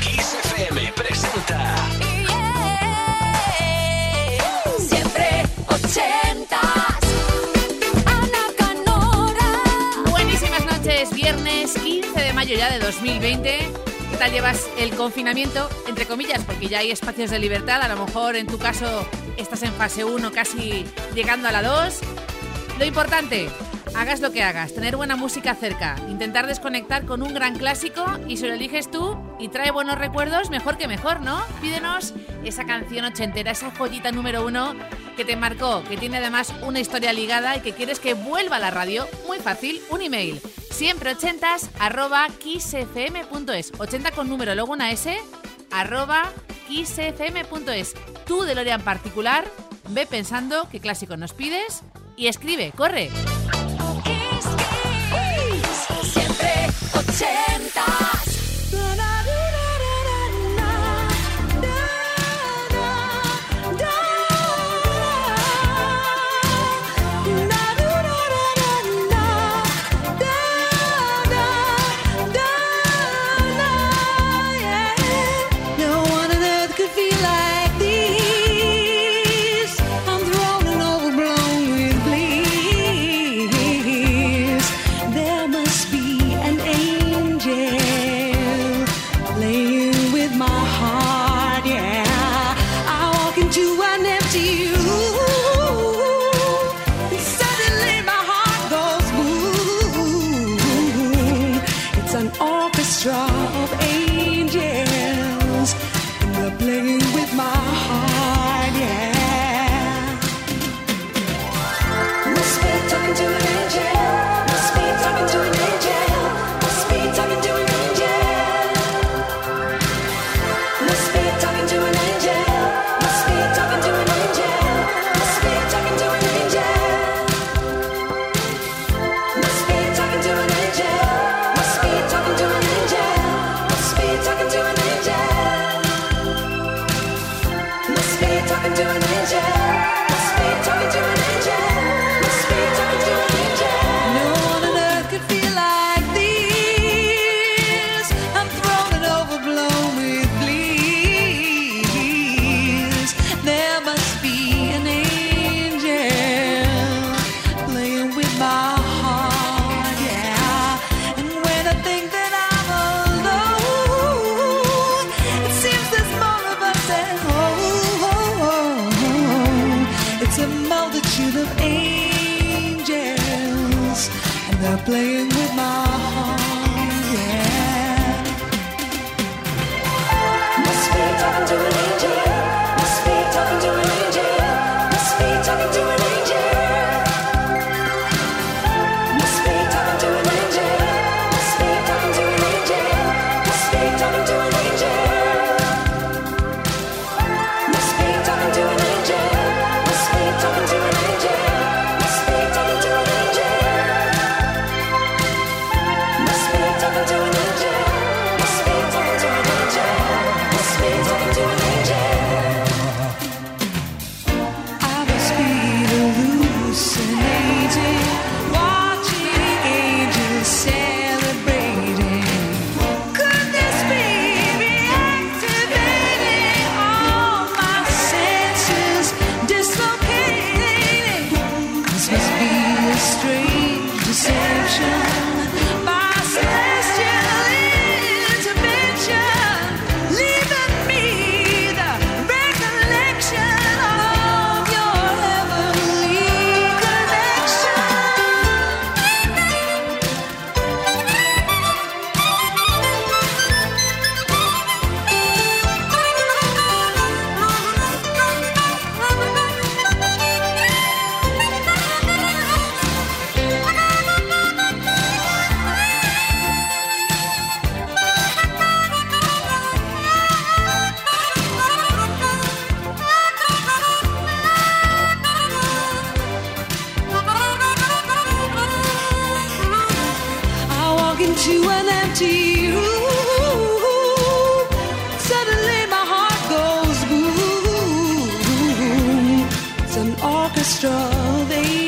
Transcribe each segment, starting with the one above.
XFM presenta. Siempre ochentas. Ana Canora. Buenísimas noches, viernes 15 de mayo ya de 2020. ¿Qué tal llevas el confinamiento? Entre comillas, porque ya hay espacios de libertad. A lo mejor en tu caso estás en fase 1, casi llegando a la 2. Lo importante, Hagas lo que hagas, tener buena música cerca, intentar desconectar con un gran clásico y si lo eliges tú y trae buenos recuerdos, mejor que mejor, ¿no? Pídenos esa canción ochentera, esa joyita número uno que te marcó, que tiene además una historia ligada y que quieres que vuelva a la radio. Muy fácil, un email. Siempre ochentas arroba kissfm.es. 80 con número, luego una S, arroba kissfm.es. Tú, DeLorean particular, ve pensando qué clásico nos pides y escribe, corre. ZFM. Strawberry. they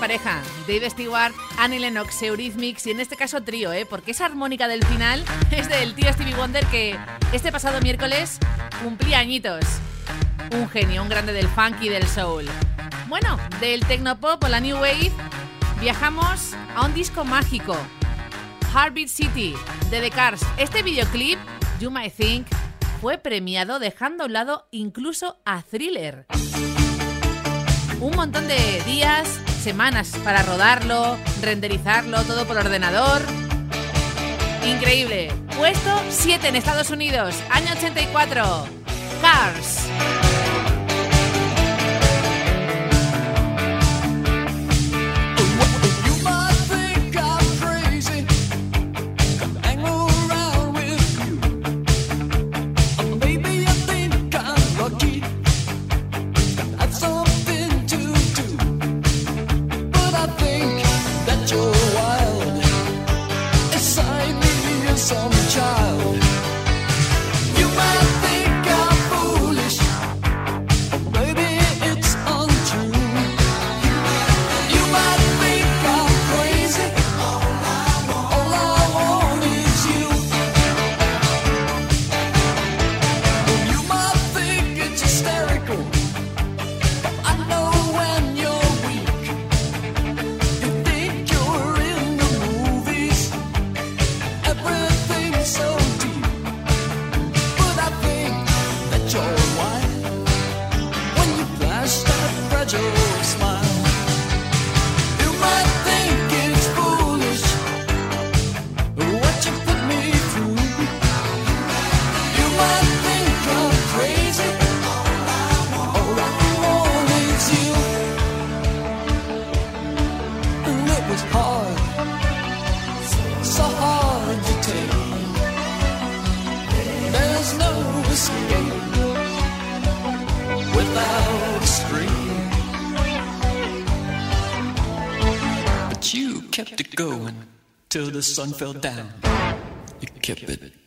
pareja, Dave Stewart, Annie Lennox, Eurythmics y en este caso trío, ¿eh? porque esa armónica del final es del tío Stevie Wonder que este pasado miércoles cumplía añitos. Un genio, un grande del funk y del soul. Bueno, del tecnopop o la new wave viajamos a un disco mágico, Heartbeat City, de The Cars. Este videoclip, You Might Think, fue premiado dejando a un lado incluso a Thriller un montón de días, semanas para rodarlo, renderizarlo, todo por ordenador. Increíble. Puesto 7 en Estados Unidos, año 84. Cars. Sun fell down. You kept it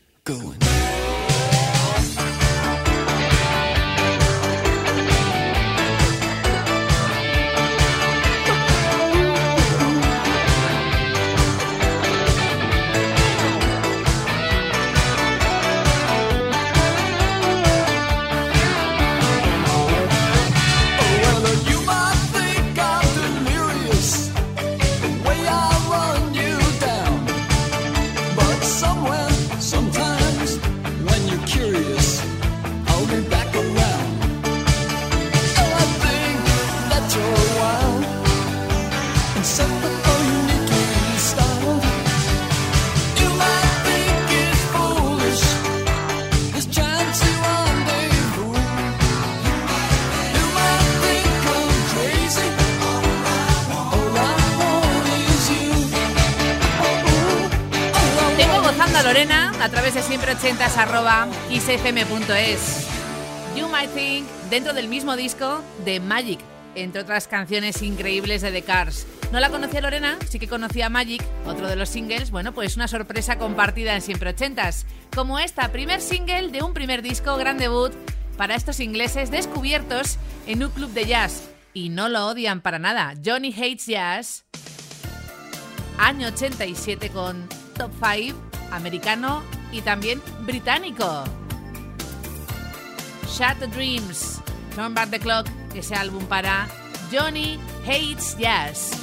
Lorena a través de siempre 80 arroba xfm.es. You Might Think, dentro del mismo disco de Magic, entre otras canciones increíbles de The Cars. No la conocía Lorena, sí que conocía Magic, otro de los singles, bueno, pues una sorpresa compartida en siempre 80 como esta, primer single de un primer disco, gran debut para estos ingleses descubiertos en un club de jazz. Y no lo odian para nada. Johnny Hates Jazz, año 87 con Top 5, americano y también británico. Shatter Dreams, Turn Back the Clock, ese álbum para Johnny Hates Jazz.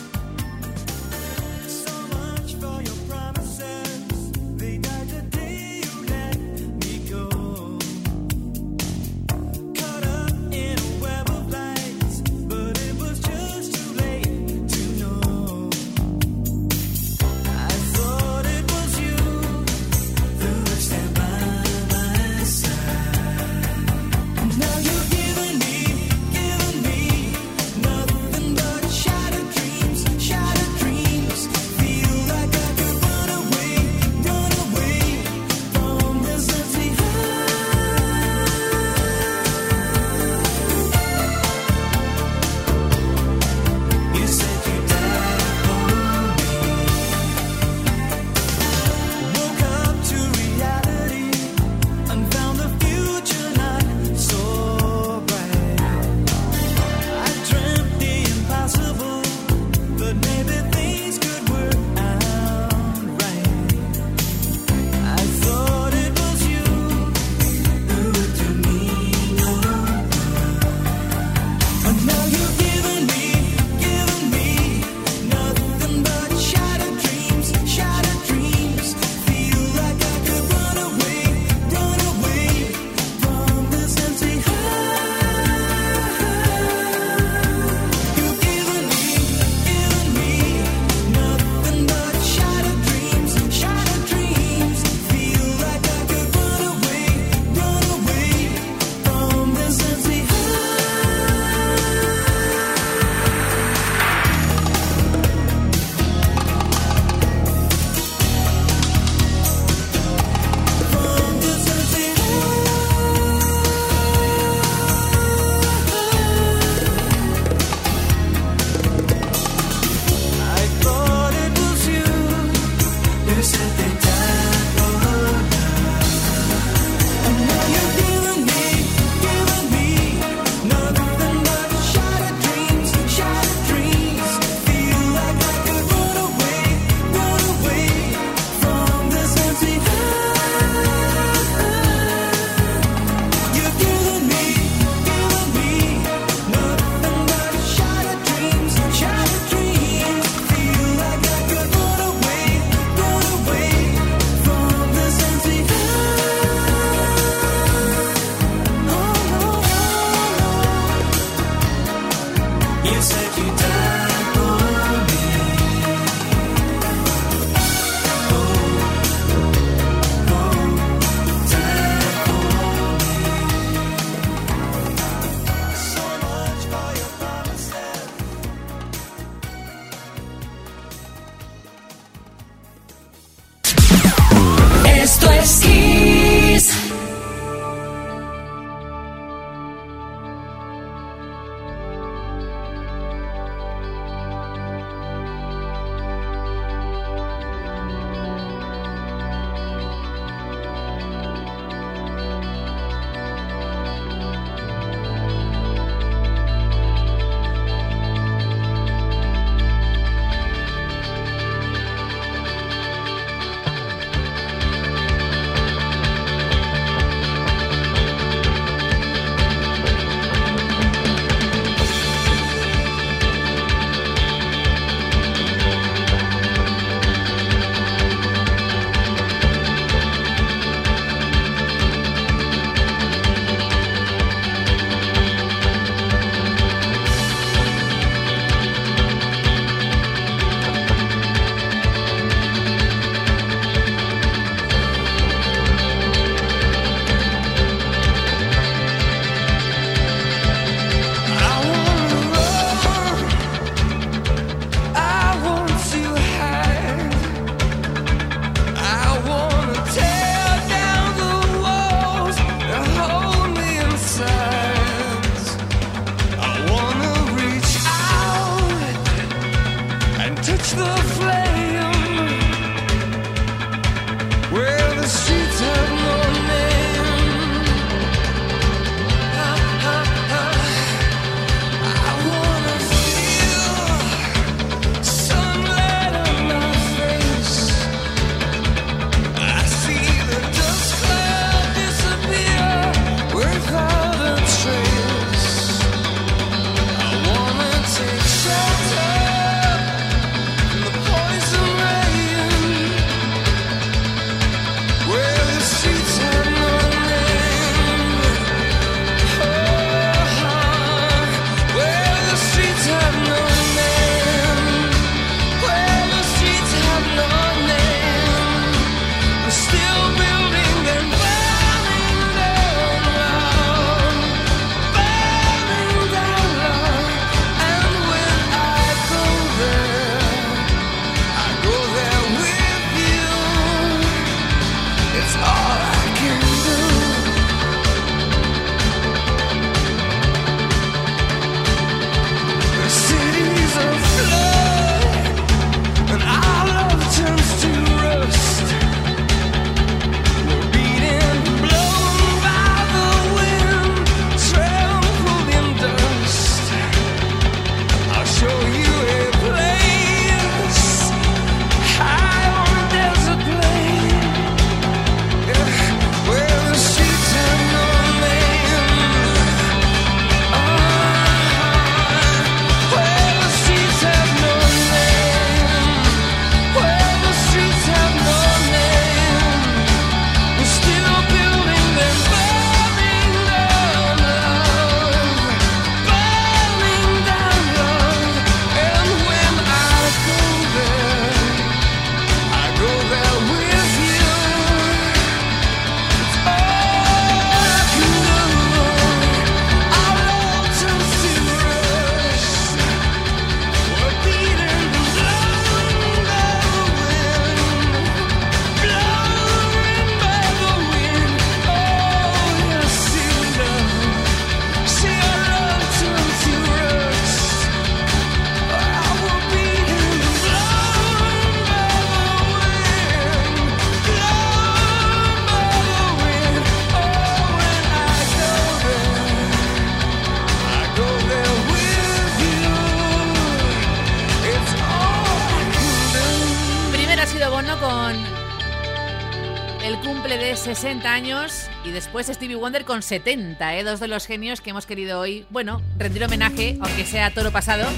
60 años y después Stevie Wonder con 70, ¿eh? dos de los genios que hemos querido hoy, bueno, rendir homenaje, aunque sea toro pasado,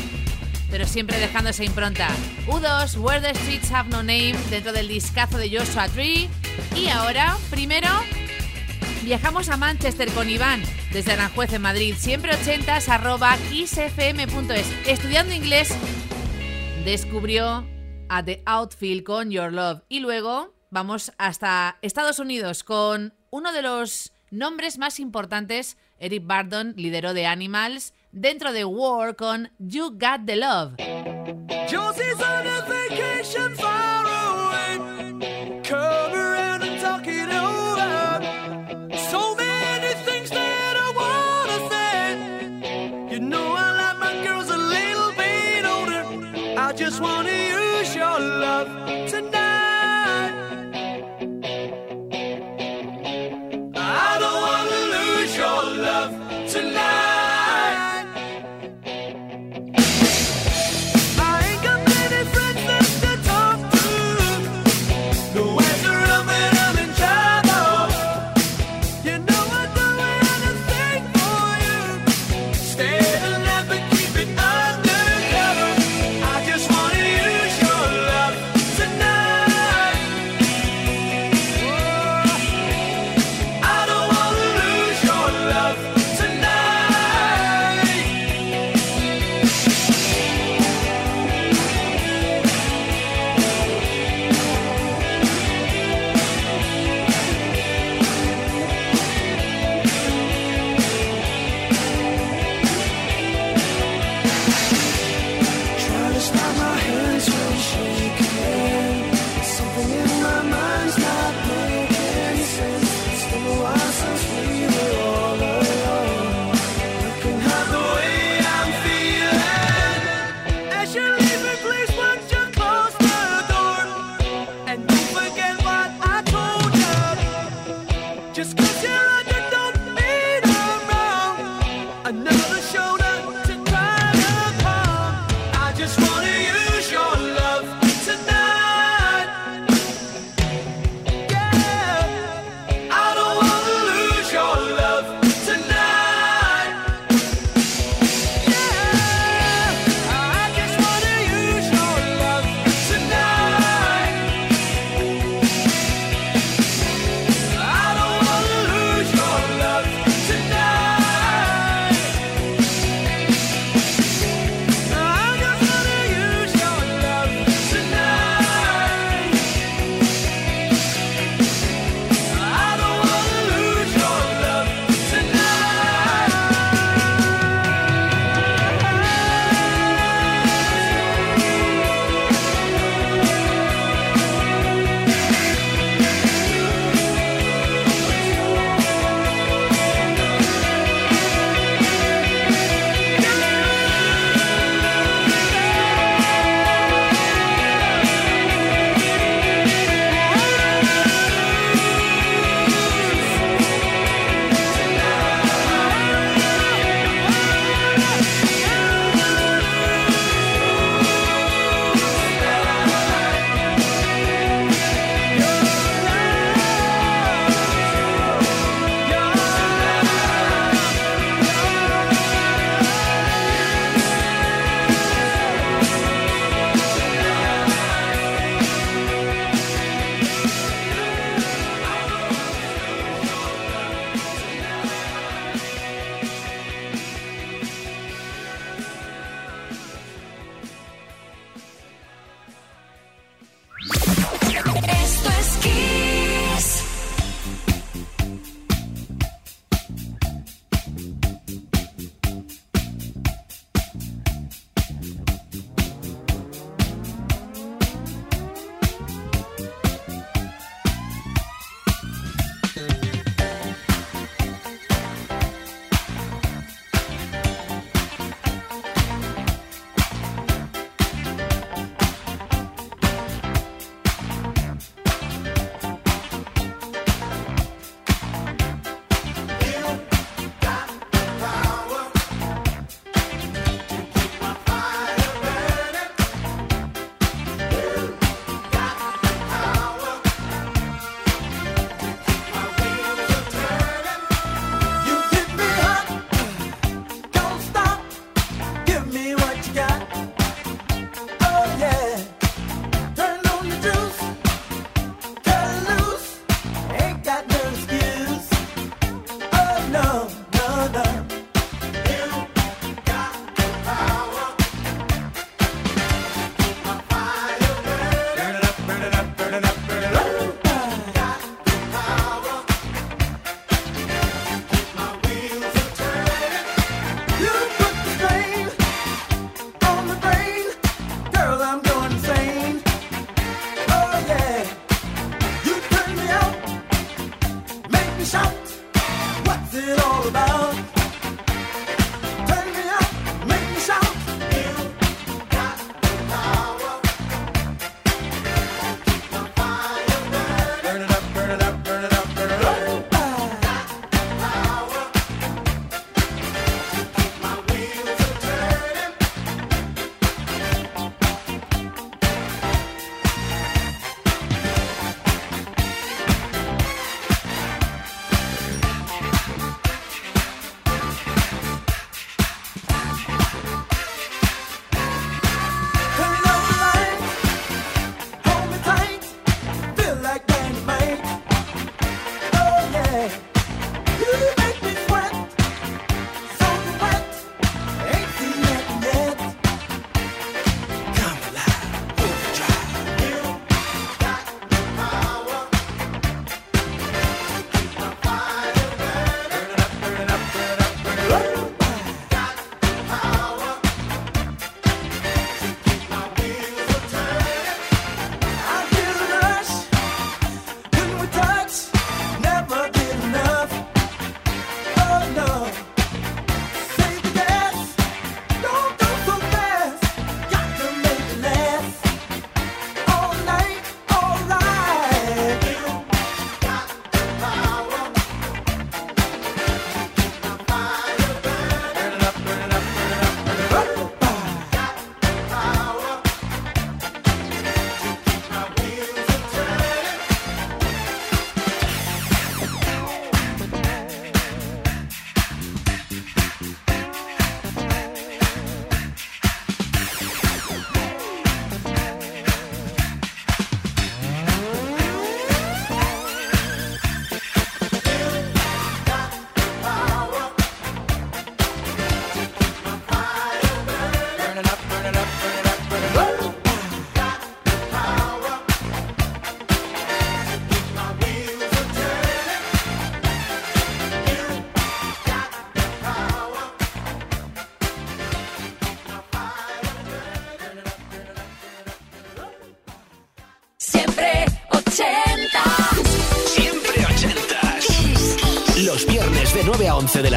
pero siempre dejando esa impronta. U2, Where the Streets Have No Name, dentro del discazo de Joshua Tree. Y ahora, primero, viajamos a Manchester con Iván, desde Aranjuez en Madrid, siempre 80s, arroba xfm.es. Estudiando inglés, descubrió a The Outfield con Your Love y luego vamos hasta Estados Unidos con uno de los nombres más importantes. Eric Bardon, lideró de Animals, dentro de War con You Got the Love.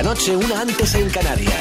Noche, una antes en Canarias.